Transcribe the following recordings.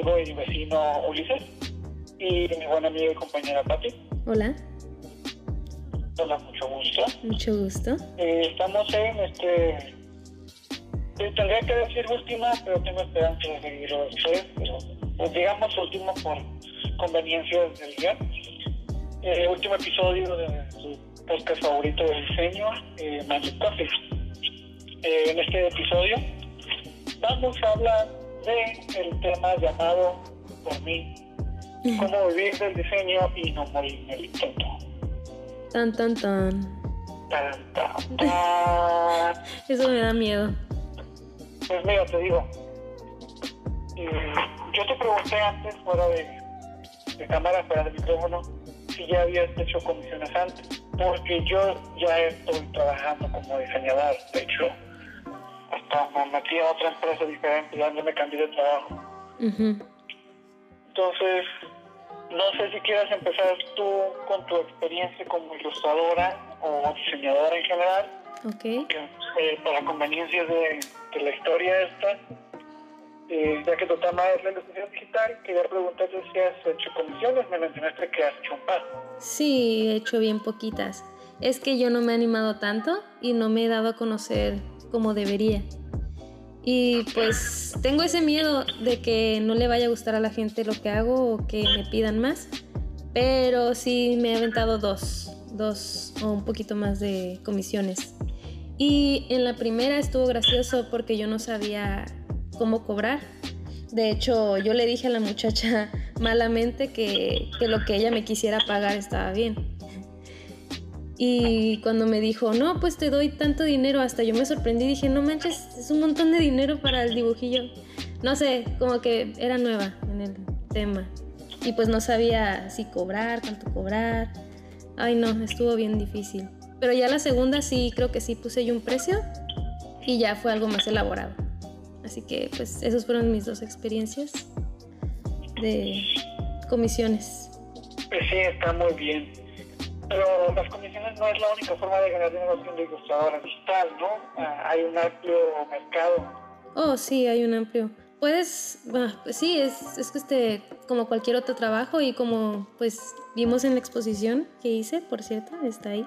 amigo y vecino Ulises y mi buena amiga y compañera Patti. Hola, Hola, mucho gusto. mucho gusto. Eh, estamos en este. eh, tendría que decir última, pero tengo esperanza de seguirlo después. Pero pues, digamos último por conveniencias del guion. Eh, último episodio de su podcast favorito de diseño, eh, Magic Coffee. Eh, en este episodio vamos a hablar de el tema llamado por mí, cómo vivir del diseño y no morir en el intento. Tan, tan, tan. Tan, tan, tan. Eso me da miedo. Pues mira, te digo, eh, yo te pregunté antes, fuera de, de cámara, fuera de micrófono, si ya habías hecho comisiones antes, porque yo ya estoy trabajando como diseñador, de hecho, hasta me metí a otra empresa diferente, no me cambié de trabajo. Entonces, no sé si quieras empezar tú con tu experiencia como ilustradora o diseñadora en general, Ok. que, eh, para conveniencias de, de la historia esta, eh, ya que tu tema es la ilustración digital, quería preguntarte si has hecho comisiones, me mencionaste que has hecho un par. Sí, he hecho bien poquitas. Es que yo no me he animado tanto y no me he dado a conocer como debería. Y pues tengo ese miedo de que no le vaya a gustar a la gente lo que hago o que me pidan más. Pero sí me he aventado dos, dos o un poquito más de comisiones. Y en la primera estuvo gracioso porque yo no sabía cómo cobrar. De hecho, yo le dije a la muchacha malamente que, que lo que ella me quisiera pagar estaba bien. Y cuando me dijo, no, pues te doy tanto dinero, hasta yo me sorprendí dije, no manches, es un montón de dinero para el dibujillo. No sé, como que era nueva en el tema. Y pues no sabía si cobrar, cuánto cobrar. Ay, no, estuvo bien difícil. Pero ya la segunda sí, creo que sí puse yo un precio y ya fue algo más elaborado. Así que pues esas fueron mis dos experiencias de comisiones. Pues sí, está muy bien. Pero las comisiones no es la única forma de ganar dinero siendo ilustradora digital, ¿no? Ah, hay un amplio mercado. Oh, sí, hay un amplio. Puedes, pues sí, es, es que este, como cualquier otro trabajo y como pues vimos en la exposición que hice, por cierto, está ahí,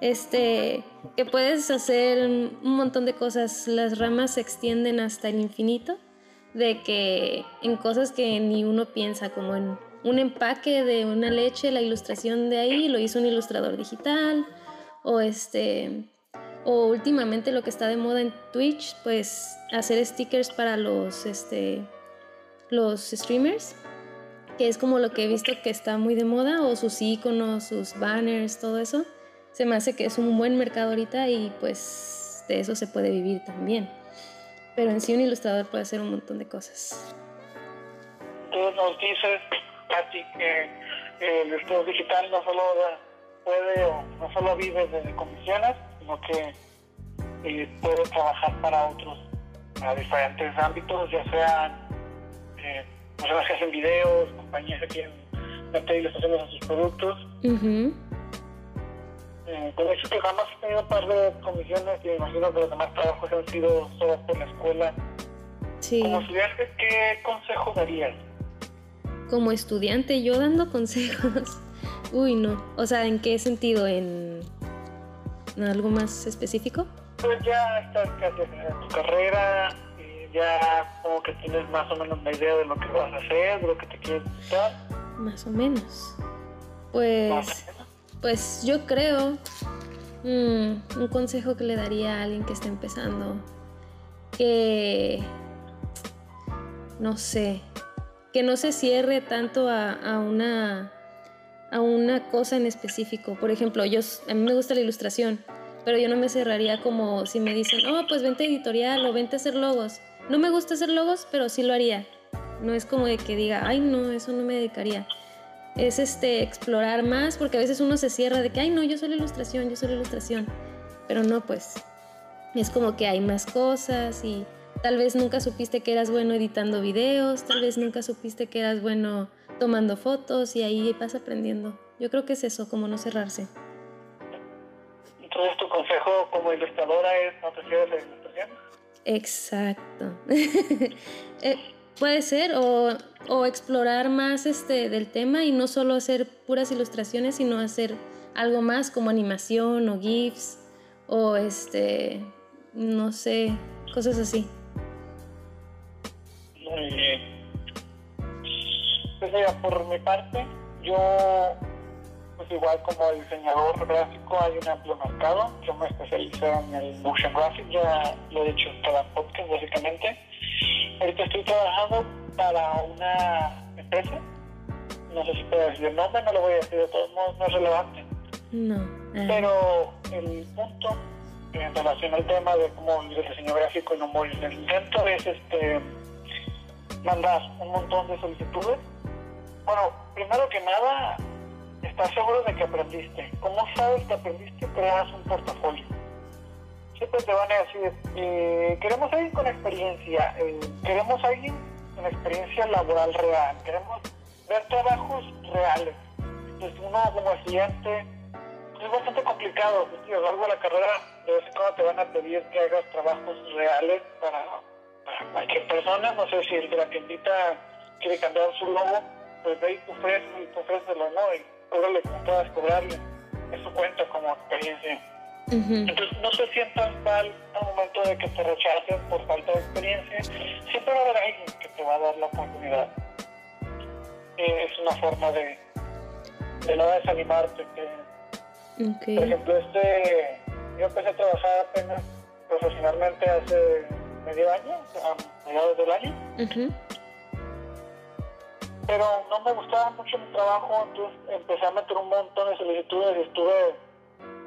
este, que puedes hacer un montón de cosas, las ramas se extienden hasta el infinito, de que en cosas que ni uno piensa, como en un empaque de una leche, la ilustración de ahí lo hizo un ilustrador digital, o este, o últimamente lo que está de moda en Twitch, pues hacer stickers para los, este, los streamers, que es como lo que he visto que está muy de moda, o sus iconos, sus banners, todo eso. Se me hace que es un buen mercado ahorita y pues de eso se puede vivir también. Pero en sí un ilustrador puede hacer un montón de cosas. Tú nos dices, Pati, que eh, el ilustrador digital no solo puede o no solo vive de comisiones, sino que eh, puede trabajar para otros, a diferentes ámbitos, ya sean eh, personas que hacen videos, compañías que quieren meter ilustraciones a sus productos. Eh, con eso que jamás he tenido un par de comisiones y me imagino que los demás trabajos han sido solo por la escuela. Sí. Como estudiante, ¿qué consejo darías? Como estudiante, yo dando consejos. Uy, no. O sea, ¿en qué sentido? ¿En, algo más específico? Pues ya estás casi en tu carrera, y ya como que tienes más o menos una idea de lo que vas a hacer, de lo que te quieres gustar. Más o menos. Más Pues, o menos. pues yo creo mm, un consejo que le daría a alguien que está empezando, que no sé, que no se cierre tanto a, una a una cosa en específico. Por ejemplo, yo a mí me gusta la ilustración, pero yo no me cerraría como si me dicen, oh, pues vente a editorial o vente a hacer logos. No me gusta hacer logos, pero sí lo haría. No es como de que diga, ay, no, eso no me dedicaría. Es este explorar más, porque a veces uno se cierra de que, ay, no, yo soy ilustración, yo soy ilustración. Pero no, pues es como que hay más cosas y tal vez nunca supiste que eras bueno editando videos, tal vez nunca supiste que eras bueno tomando fotos y ahí vas aprendiendo. Yo creo que es eso, como no cerrarse. Entonces tu consejo como ilustradora es no te cierres la ilustración. Exacto. Eh, puede ser, o, o, explorar más este, del tema y no solo hacer puras ilustraciones, sino hacer algo más como animación o GIFs o este, no sé, cosas así. Bien. Pues mira, por mi parte, yo pues igual como diseñador gráfico hay un amplio mercado. Yo me especializo en el motion graphic, ya lo he dicho en cada podcast básicamente. Ahorita estoy trabajando para una empresa. No sé si puedo decir el nombre, no lo voy a decir de todos modos, no es relevante. No. Ah. Pero el punto en relación al tema de cómo el diseño gráfico y no morir el intento es este mandar un montón de solicitudes. Bueno, primero que nada, ¿Estás seguro de que aprendiste? ¿Cómo sabes que aprendiste? Creas un portafolio. Siempre te van a decir, eh, queremos alguien con experiencia, eh, queremos alguien con experiencia laboral real, queremos ver trabajos reales. Entonces uno como estudiante es bastante complicado, pues, a lo largo de la carrera de vez en te van a pedir que hagas trabajos reales para, para cualquier persona, no sé si el de la tiendita quiere cambiar su logo, pues ve y ofrece, y te ofrece lo no, órale, como puedas cobrarle. Eso cuenta como experiencia. Entonces no te sientas mal al momento de que te rechacen por falta de experiencia. Siempre va a haber alguien que te va a dar la oportunidad. Eh, es una forma de, de no desanimarte. Que, Por ejemplo, este, yo empecé a trabajar apenas profesionalmente hace medio año, a mediados del año pero no me gustaba mucho mi trabajo, entonces empecé a meter un montón de solicitudes y estuve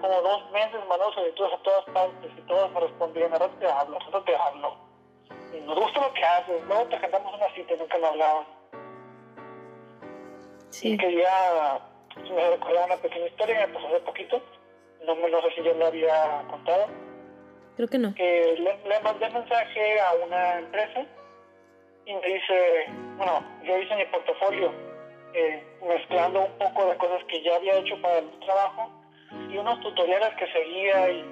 como dos meses mandando solicitudes a todas partes y todos me respondían, ahora te hablo, ahora te hablo. Y nos gusta lo que haces, luego te agendamos una cita y nunca me hablaban. Sí. Y quería, me recordaba una pequeña historia que me pasó hace poquito, no, no sé si yo lo había contado. Creo que no. Que le, le mandé mensaje a una empresa y me dice, bueno, yo hice mi portafolio eh, mezclando un poco de cosas que ya había hecho para el trabajo y unos tutoriales que seguía y,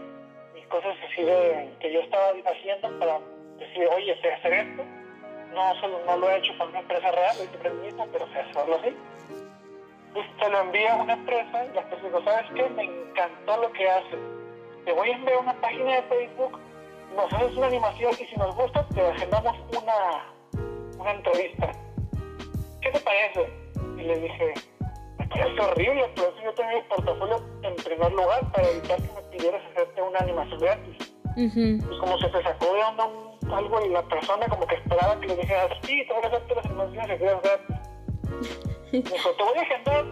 cosas así de, que yo estaba haciendo para decir, oye, sé hacer esto. No, solo, no lo he hecho para una empresa real, lo hice mismo, pero sé hacerlo así. Entonces te lo envía a una empresa y la empresa dice, ¿sabes qué? Me encantó lo que haces. Te voy a enviar una página de Facebook, nos haces una animación y si nos gusta te agendamos una una entrevista. ¿Qué te parece? Y le dije, me parece horrible, pero eso yo tenía el portafolio en primer lugar para evitar que me pidieras hacerte una animación gratis. Y como se te sacó de onda algo y la persona como que esperaba que le dijera, sí, te voy a hacer las animaciones gratis. Me dijo, te voy a agendar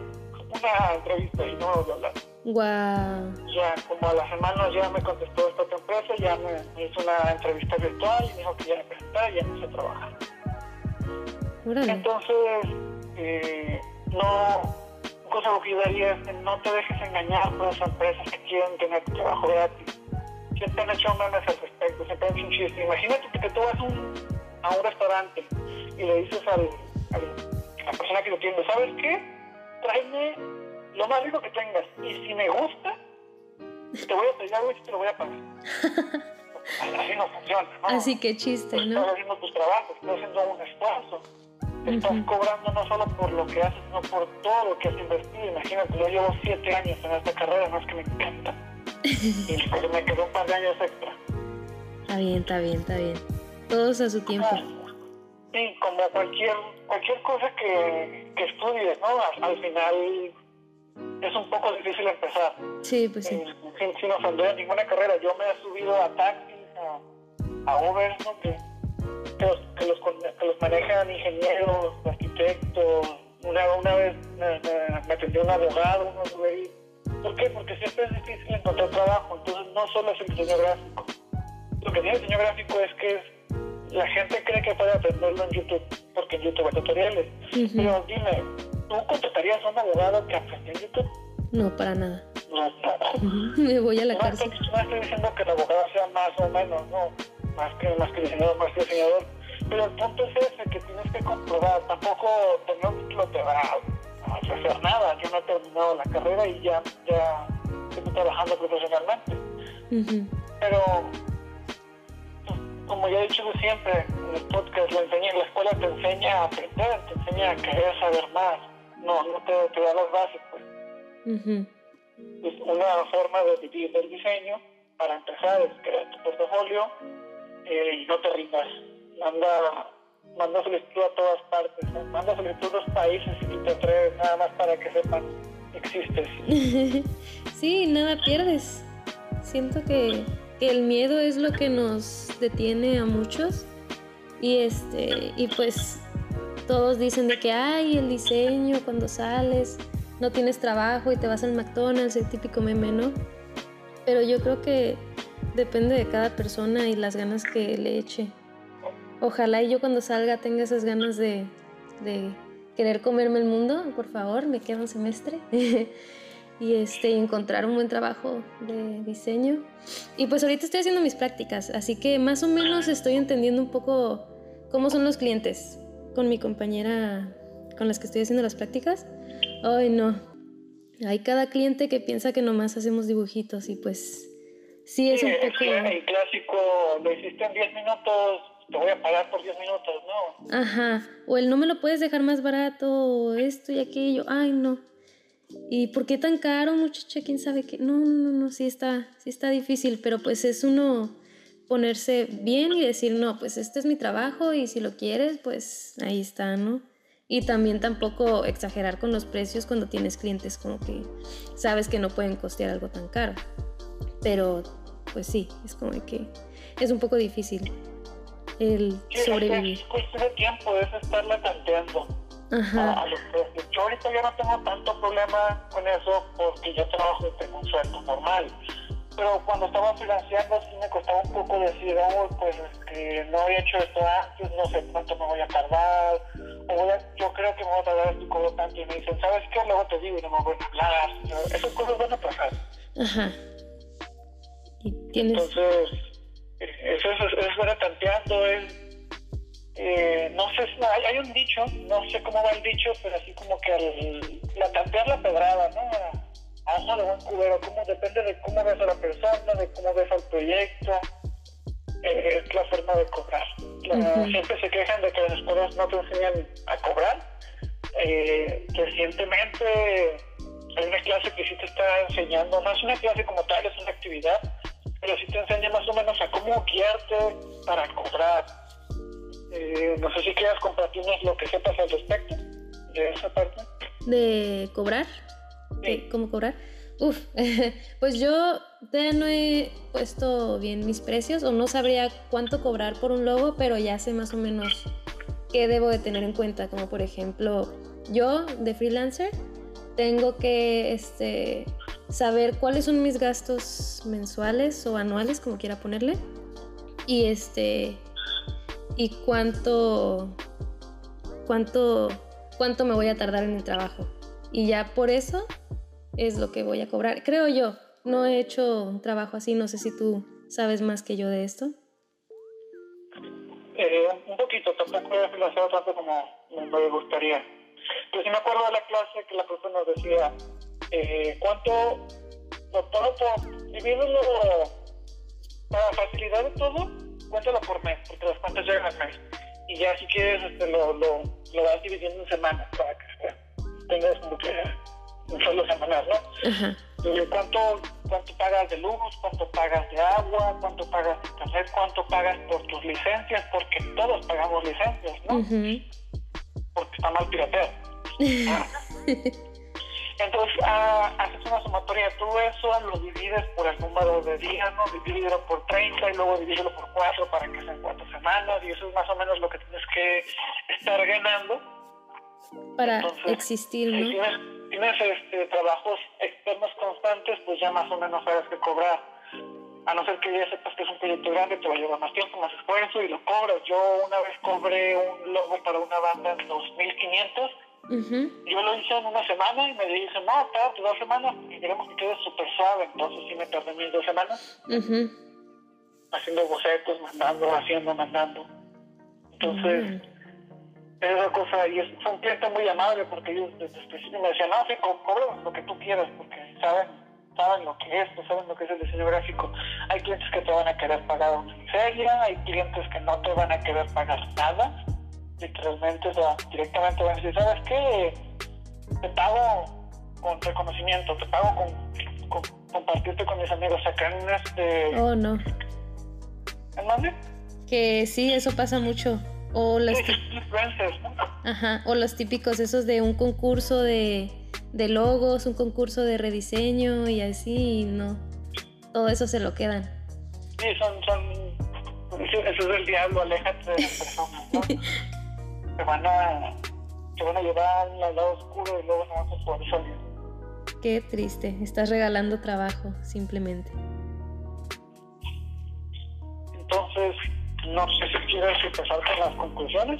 una entrevista y no a hablar. Wow. Ya como a la semana ya me contestó esta otra empresa, ya me, hizo una entrevista virtual y me dijo que ya me presentara y ya empecé a trabajar. Entonces, eh, no, cosa lo que yo daría es que no te dejes engañar por esas empresas que quieren tener tu trabajo gratis. Siempre han hecho memes al respecto, siempre han hecho un chiste. Imagínate que tú vas a un restaurante y le dices al, a la persona que lo tiene, ¿sabes qué? Tráeme lo más rico que tengas. Y si me gusta, te voy a pedir algo y te lo voy a pagar. Así no funciona, ¿no? Así que chiste, ¿no? Estás haciendo tus trabajos, estás haciendo un esfuerzo estás cobrando no solo por lo que haces, sino por todo lo que has invertido. Imagínate, yo llevo siete años en esta carrera, no es que me encanta. y pues me quedó un par de años extra. Está bien, está bien, está bien. Todos a su tiempo. Sí, como cualquier cualquier cosa que, que estudies, ¿no? Al, final es un poco difícil empezar. Sí, pues sí. Eh, sin, sin ofender ninguna carrera. Yo me he subido a taxis, a, a Uber, ¿no? Que, que los, que los, que los manejan ingenieros, arquitectos. Una, una vez me, me, atendió un abogado, uno ¿Por qué? Porque siempre es difícil encontrar trabajo. Entonces, no solo es el diseño gráfico. Lo que tiene el diseño gráfico es que la gente cree que puede aprenderlo en YouTube, porque en YouTube hay tutoriales. Pero dime, ¿tú contratarías a un abogado que aprendió en YouTube? No, para nada. No, no. Me voy a la cárcel. no estoy diciendo que el abogado sea más o menos, no más que, más que diseñador, más que diseñador. Pero el punto es ese, que tienes que comprobar. Tampoco tener un título te va a hacer nada. Yo no he terminado la carrera y ya, ya estoy trabajando profesionalmente. Pero, pues, como ya he dicho siempre en el podcast, la, enseña, la escuela te enseña a aprender, te enseña a querer saber más, no, no te, te da las bases. Pues. Es una forma de vivir del diseño, para empezar, es crear tu portafolio eh, y no te rindas. Manda, manda solicitud a todas partes, manda solicitud a los países y te atreves, nada más para que sepan que existes. sí, nada pierdes. Siento que que el miedo es lo que nos detiene a muchos y este y pues todos dicen de que hay el diseño cuando sales no tienes trabajo y te vas al McDonald's el típico meme no pero yo creo que depende de cada persona y las ganas que le eche. Ojalá y yo cuando salga tenga esas ganas de, de querer comerme el mundo por favor me queda un semestre y este, encontrar un buen trabajo de diseño. Y pues ahorita estoy haciendo mis prácticas, así que más o menos estoy entendiendo un poco cómo son los clientes con mi compañera con las que estoy haciendo las prácticas. Ay, no. Hay cada cliente que piensa que nomás hacemos dibujitos y pues sí es un poco... El clásico, lo hiciste en 10 minutos, te voy a pagar por 10 minutos, ¿no? Ajá. O el no me lo puedes dejar más barato, o esto y aquello. Ay, no. ¿Y por qué tan caro, muchacha? ¿Quién sabe qué? No, no, no, no, sí está, sí está difícil, pero pues es uno ponerse bien y decir, no, pues este es mi trabajo y si lo quieres, pues ahí está, ¿no? Y también tampoco exagerar con los precios cuando tienes clientes como que sabes que no pueden costear algo tan caro. Pero pues sí, es como que es un poco difícil el sobrevivir. Es cuestión de tiempo, es estarla tanteando. A, los precios. Yo ahorita ya no tengo tanto problema con eso porque yo trabajo y tengo un sueldo normal. Pero cuando estaba financiando sí me costaba un poco decir, oh, pues que no había hecho esto antes, no sé cuánto me voy a tardar, o yo creo que me voy a tardar esto cobro tanto y me dicen, ¿sabes qué? Luego te digo y no me voy a hablar. Esas cosas van a pasar. Ajá. ¿Y tienes... Entonces, eso es, es, es tanteando, es eh, no sé, hay, hay, un dicho, no sé cómo va el dicho, pero así como que el, la tantear la pedrada, ¿no? A ojo de buen cubero, como depende de cómo ves a la persona, de cómo ves al proyecto, eh, es la forma de cobrar. Siempre se quejan de que las escuelas no te enseñan a cobrar. Eh, recientemente hay una clase que sí te está enseñando, no es una clase como tal, es una actividad, pero sí te enseña más o menos a cómo guiarte para cobrar eh, no sé si quieras compartirnos lo que sepas al respecto de esa parte. ¿De cobrar? ¿Cómo cobrar? Uf, pues yo todavía no he puesto bien mis precios o no sabría cuánto cobrar por un logo, pero ya sé más o menos qué debo de tener en cuenta, como por ejemplo, yo de freelancer tengo que este, saber cuáles son mis gastos mensuales o anuales, como quiera ponerle, y este y cuánto, cuánto, cuánto me voy a tardar en el trabajo. Y ya por eso es lo que voy a cobrar. Creo yo, no he hecho un trabajo así, no sé si tú sabes más que yo de esto. Eh, un poquito, tampoco he financiado tanto como me gustaría. Pero sí me acuerdo de la clase que la profesora nos decía, eh, ¿cuánto, todo por, divídelo para facilidad de todo, cuéntalo por mes, porque las cuentas llegan al mes. Y ya si quieres este, lo, lo, lo vas dividiendo en semanas para que tengas como que un solo semanal, ¿no? Cuánto, cuánto pagas de luz, cuánto pagas de agua, cuánto pagas de internet, cuánto pagas por tus licencias, porque todos pagamos licencias, ¿no? Porque está mal pirateo. Entonces, ah, haces una sumatoria de todo eso, lo divides por el número de días, ¿no? Divídelo por 30 y luego divídelo por 4 para que sean 4 semanas, y eso es más o menos lo que tienes que estar ganando. Para existir, ¿no? Si tienes, tienes este, trabajos externos constantes, pues ya más o menos sabes que cobrar. A no ser que ya sepas que es un proyecto grande, te va a llevar más tiempo, más esfuerzo y lo cobras. Yo una vez cobré un logo para una banda en 2.500 yo lo hice en una semana y me dicen, no, espérate dos semanas y queremos que quede súper suave. Entonces sí me tardé mis dos semanas haciendo bocetos, mandando, haciendo, mandando. Entonces, es una cosa, y es, fue un cliente muy amable porque ellos desde el principio me decían, no, sí, cobra lo que tú quieras porque saben saben lo que es, pues saben lo que es el diseño gráfico. Hay clientes que te van a querer pagar una miseria, hay clientes que no te van a querer pagar nada, literalmente, o sea, directamente van a decir, ¿sabes qué? Te pago con reconocimiento, te pago con, con compartirte con mis amigos acá en este... Oh, no. ¿En dónde? Que sí, eso pasa mucho. O Sí, influencers, ¿no? Ajá, o los típicos esos de un concurso de, de logos, un concurso de rediseño y así, y no. Todo eso se lo quedan. Sí, son, son, eso eso es del diablo, aléjate de las personas, ¿no? te van a, te van a llevar al lado oscuro y luego no vas a poder salir. Qué triste, estás regalando trabajo, simplemente. Entonces, no sé si quieres empezar con las conclusiones.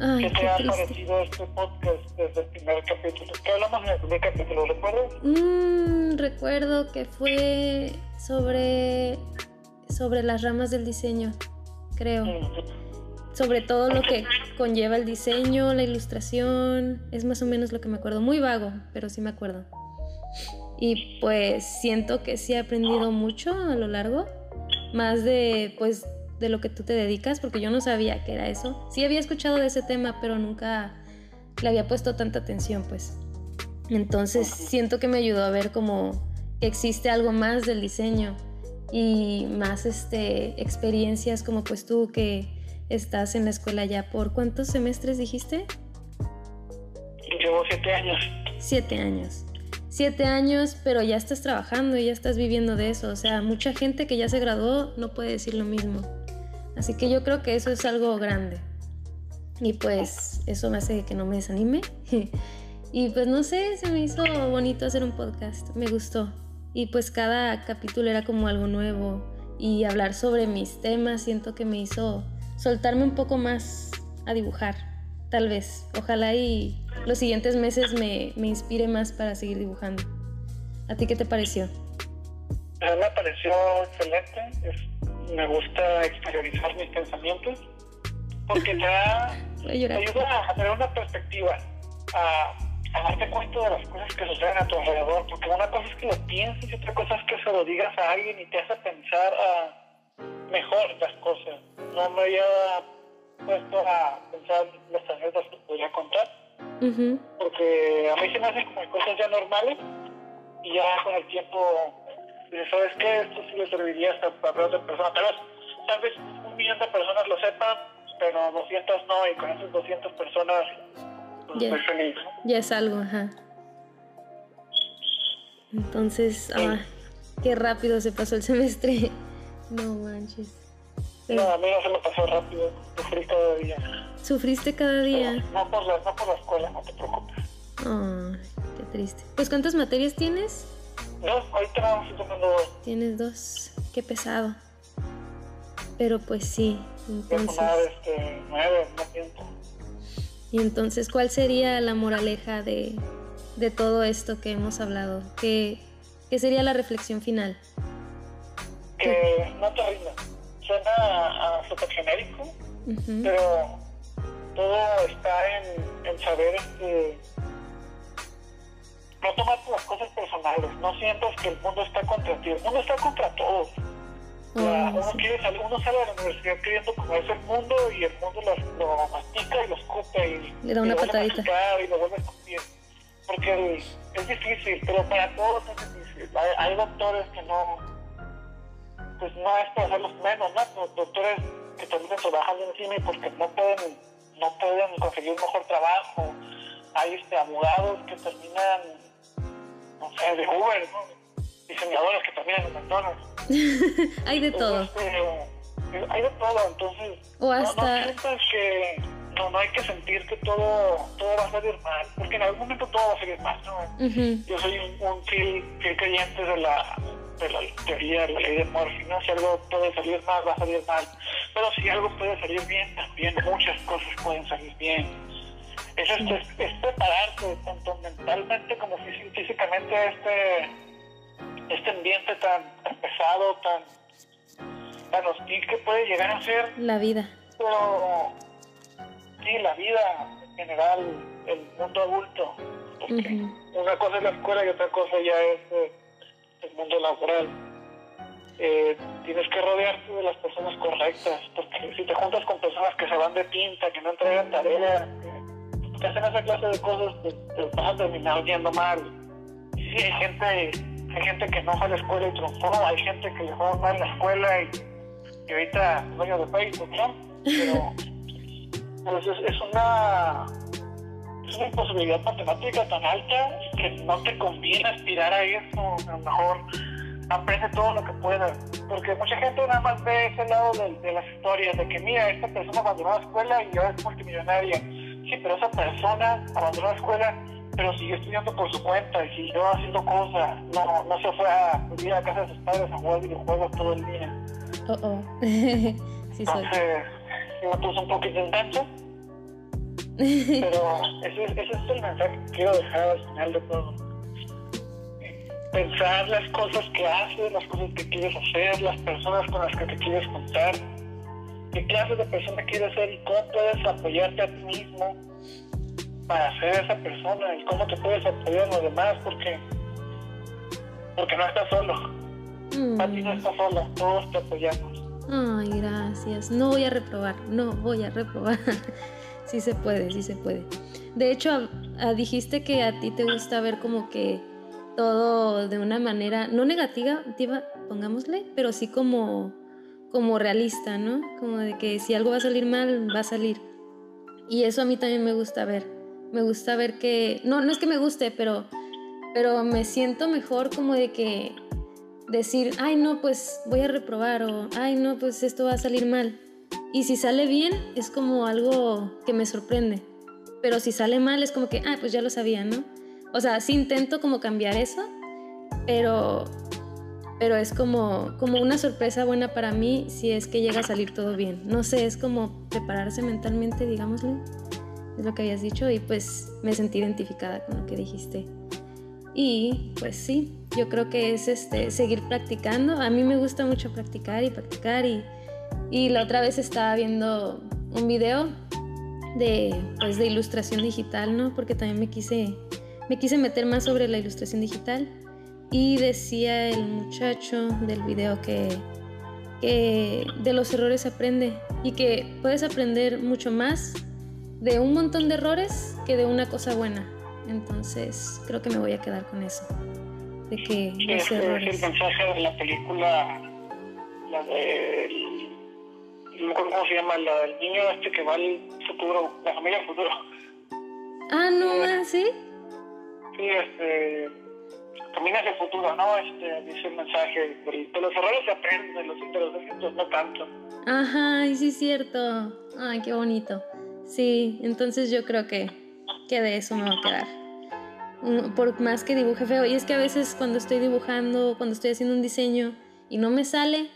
Ay, ¿Qué te qué ha triste. parecido este podcast desde el primer capítulo? ¿Qué hablamos en el primer capítulo? ¿Recuerdas? Mm, recuerdo que fue sobre, sobre las ramas del diseño, creo. Mm, Sobre todo lo que conlleva el diseño, la ilustración, es más o menos lo que me acuerdo. Muy vago, pero sí me acuerdo. Y pues siento que sí he aprendido mucho a lo largo, más de pues de lo que tú te dedicas, porque yo no sabía que era eso. Sí había escuchado de ese tema, pero nunca le había puesto tanta atención, pues. Entonces siento que me ayudó a ver como que existe algo más del diseño y más este experiencias como pues tú que estás en la escuela ya por cuántos semestres dijiste? Llevo siete años. Siete años. Siete años, pero ya estás trabajando y ya estás viviendo de eso. O sea, mucha gente que ya se graduó no puede decir lo mismo. Así que yo creo que eso es algo grande. Y pues eso me hace que no me desanime. y pues no sé, se me hizo bonito hacer un podcast. Me gustó. Y pues cada capítulo era como algo nuevo. Y hablar sobre mis temas siento que me hizo soltarme un poco más a dibujar. Tal vez. Ojalá y los siguientes meses me, me inspire más para seguir dibujando. ¿A ti qué te pareció? A mí me pareció excelente. Es- me gusta exteriorizar mis pensamientos porque te da Voy a te ayuda a tener una perspectiva, a, a darte cuenta de las cosas que suceden a tu alrededor, porque una cosa es que lo pienses y otra cosa es que se lo digas a alguien y te hace pensar a mejor las cosas. No me había puesto a pensar las anécdotas que podría contar, porque a mí se me hacen como cosas ya normales y ya con el tiempo dices, ¿sabes qué? Esto sí le serviría hasta para otra persona. Tal vez, tal vez un millón de personas lo sepan, pero 200 no, y con esas 200 personas pues, Ya. estoy feliz. ¿no? Ya es algo, ajá. Entonces, ah, qué rápido se pasó el semestre. No manches. Pero, No, a mí no se me pasó rápido, sufrí cada día. ¿Sufriste cada día? No por, la, no por la escuela, no te preocupes. Ay, qué triste. Pues, ¿cuántas materias tienes? No, ahorita vamos tomando dos. Tienes dos. Qué pesado. Pero pues sí, entonces. tomar este, nueve, no. Y entonces, ¿cuál sería la moraleja de, de todo esto que hemos hablado? ¿Qué, qué sería la reflexión final? Que no te rindas. Suena a, a genérico, pero todo está en, en saber este, no tomarte las cosas personales, no sientas que el mundo está contra ti, el mundo está contra todos. Oh, uno, quiere salir- uno sale de la universidad queriendo comerse el mundo y el mundo lo, lo mastica y lo escupe y Le da una patadita. y lo vuelve a escupir. Porque el- es difícil, pero para todos es difícil. Hay, hay doctores que no, pues no es para hacerlos menos, ¿no? Los doctores que terminan trabajando encima y porque no pueden, no pueden conseguir un mejor trabajo. Hay este, abogados que terminan, no sé, de Uber, ¿no? Diseñadores que terminan en McDonald's. Hay de todo. Entonces, eh, hay de todo, entonces O no- hasta- no, sientas que no, no hay que sentir que todo, todo va a salir mal, porque en algún momento todo va a salir mal, ¿no? Yo soy un, un fiel, fiel creyente de la, de la teoría, de la ley de Murphy, ¿no? Si algo puede salir mal, va a salir mal, pero si algo puede salir bien, también muchas cosas pueden salir bien. Es, este, es, es prepararte tanto mentalmente como fí- físicamente a este, este ambiente tan, tan pesado, tan, tan hostil que puede llegar a ser La vida. pero sí, la vida en general, el mundo adulto, porque una cosa es la escuela y otra cosa ya es eh, el mundo laboral. Eh, tienes que rodearte de las personas correctas, porque si te juntas con personas que se van de pinta, que no entregan tarea, que hacen esa clase de cosas, te, vas a terminar yendo mal. Y sí, hay gente, hay gente que no fue a la escuela y triunfó, hay gente que le fue mal la escuela y, y ahorita dueño de Facebook, ¿no? Pero pues es, es una es una imposibilidad matemática tan alta que no te conviene aspirar a eso, a lo mejor aprende todo lo que pueda. Porque mucha gente nada más ve ese lado de, de las historias, de que mira, esta persona abandonó la escuela y ahora es multimillonaria. Sí, pero esa persona abandonó la escuela, pero siguió estudiando por su cuenta y siguió haciendo cosas. No, no se fue a vivir a casa de sus padres a jugar videojuegos todo el día. Oh, oh. sí, soy. Entonces, sí me puso un poquito intenso. Pero ese, ese es el mensaje que quiero dejar al final de todo. Pensar las cosas que haces, las cosas que quieres hacer, las personas con las que te quieres contar, qué clase de persona quieres ser y cómo puedes apoyarte a ti mismo para ser esa persona y cómo te puedes apoyar a los demás porque porque no estás solo. A ti no estás sola, todos te apoyamos. Ay, gracias. No voy a reprobar, no voy a reprobar. sí se puede, sí se puede. De hecho, dijiste que a ti te gusta ver como que todo de una manera, no negativa, pongámosle, pero sí como, como realista, ¿no? Como de que si algo va a salir mal, va a salir. Y eso a mí también me gusta ver. Me gusta ver que, no, no es que me guste, pero, pero me siento mejor como de que decir, ay no, pues voy a reprobar o, ay no, pues esto va a salir mal. Y si sale bien, es como algo que me sorprende. Pero si sale mal, es como que, ah, pues ya lo sabía, ¿no? O sea, sí intento como cambiar eso, pero, pero es como, como una sorpresa buena para mí si es que llega a salir todo bien. No sé, es como prepararse mentalmente, digámosle. Es lo que habías dicho y pues me sentí identificada con lo que dijiste. Y pues sí, yo creo que es este, seguir practicando. A mí me gusta mucho practicar y practicar y, y la otra vez estaba viendo un video de, pues, de ilustración digital, ¿no? Porque también me quise, me quise meter más sobre la ilustración digital y decía el muchacho del video que, que de los errores aprende y que puedes aprender mucho más de un montón de errores que de una cosa buena. Entonces creo que me voy a quedar con eso. De que Sí, los ese es errores. el mensaje de la película, la de, no me acuerdo cómo se llama, la del niño este que va al futuro, la familia del futuro. Ah, no, ah, sí. Sí, este, camina hacia el futuro, ¿no? Este, dice el mensaje, de los errores se aprende, de los, éxitos no tanto. Ajá, y sí es cierto. Ay, qué bonito. Sí, entonces yo creo que, que de eso me va a quedar. Mm, Por más que dibuje feo. Y es que a veces cuando estoy dibujando, cuando estoy haciendo un diseño y no me sale,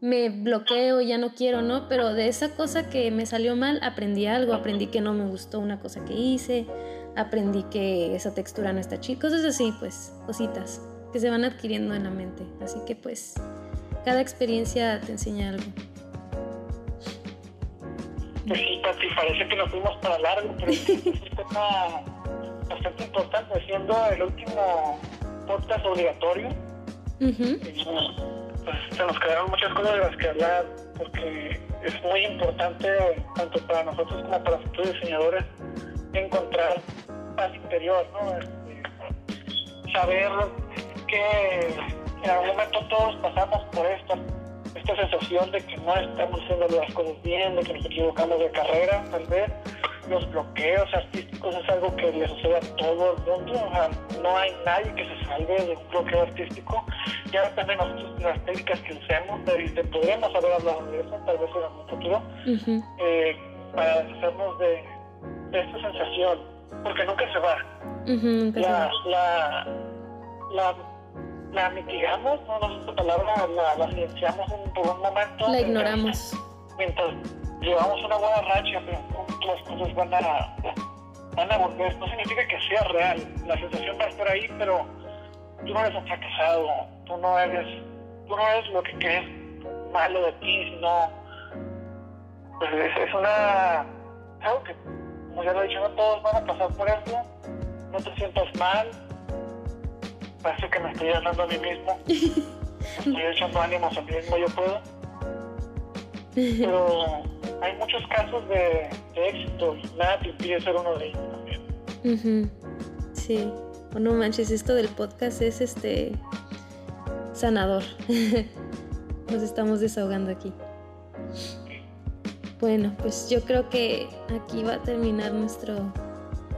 me bloqueo, ya no quiero, ¿no? Pero de esa cosa que me salió mal, aprendí algo. Aprendí que no me gustó una cosa que hice. Aprendí que esa textura no está chida. Cosas así, pues, cositas que se van adquiriendo en la mente. Así que pues, cada experiencia te enseña algo. Pues sí, parece que nos fuimos para largo, pero es un tema bastante importante, siendo el último podcast obligatorio. Pues se nos quedaron muchas cosas de las que hablar porque es muy importante tanto para nosotros como para futuros diseñadores encontrar paz interior, ¿no? Este, saber que en algún momento todos pasamos por esta, esta sensación de que no estamos haciendo las cosas bien, de que nos equivocamos de carrera, tal vez. Los bloqueos artísticos es algo que le sucede a todo el mundo, o sea, no hay nadie que se salve de un bloqueo artístico. Ya depende de nosotros de las técnicas que usemos, de, de- podríamos haber hablado de eso, tal vez en algún futuro, eh, para deshacernos de, de esta sensación, porque nunca se va. Ujú, nunca se La, va. la, la, la mitigamos, no, no es palabra, la, la silenciamos un- por un momento. La ignoramos. Mientras llevamos una buena racha, pero las cosas van a, van a volver. No significa que sea real, la sensación va a estar ahí, pero tú no eres un fracasado, tú no eres, tú no eres lo que crees malo de ti, sino pues es, es una es algo que, como ya lo he dicho, no todos van a pasar por eso, no te sientas mal. Parece que me estoy hablando a mí mismo. estoy echando ánimos a mí mismo, yo puedo. Pero hay muchos casos de, éxito y nada te impide ser uno de ellos también. Ujú. Sí. Oh, no manches, esto del podcast es este sanador. Nos estamos desahogando aquí. Bueno, pues yo creo que aquí va a terminar nuestro,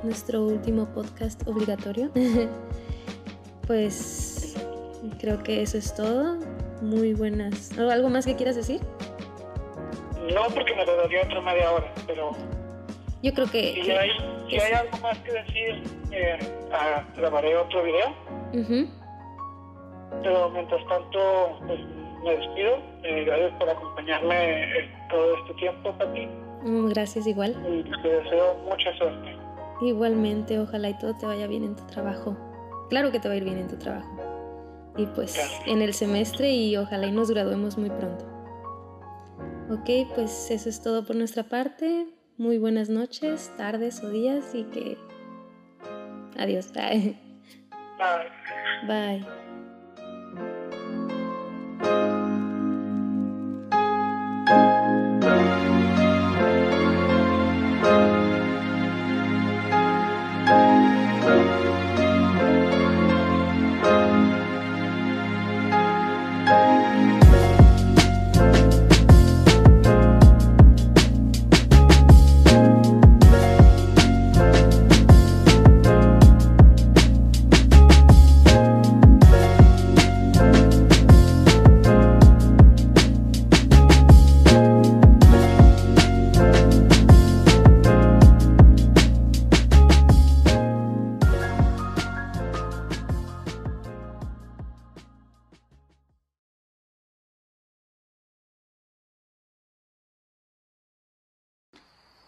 nuestro último podcast obligatorio. pues creo que eso es todo. Muy buenas. ¿O ¿Algo más que quieras decir? No porque me daría otra media hora, pero Yo creo que... si que- hay, si hay algo más que decir, eh, ah, grabaré otro video. Ujú. Pero mientras tanto, pues me despido. Eh, gracias por acompañarme todo este tiempo, Pati. Mm, Gracias igual. Y te deseo mucha suerte. Igualmente, ojalá y todo te vaya bien en tu trabajo. Claro que te va a ir bien en tu trabajo. Y pues Gracias. en el semestre y ojalá y nos graduemos muy pronto. Ok, pues eso es todo por nuestra parte. Muy buenas noches, tardes o días y que... Adiós. Bye. Bye. Bye.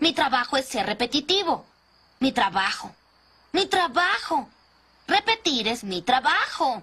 Mi trabajo es ser repetitivo. Mi trabajo. Mi trabajo. Repetir es mi trabajo.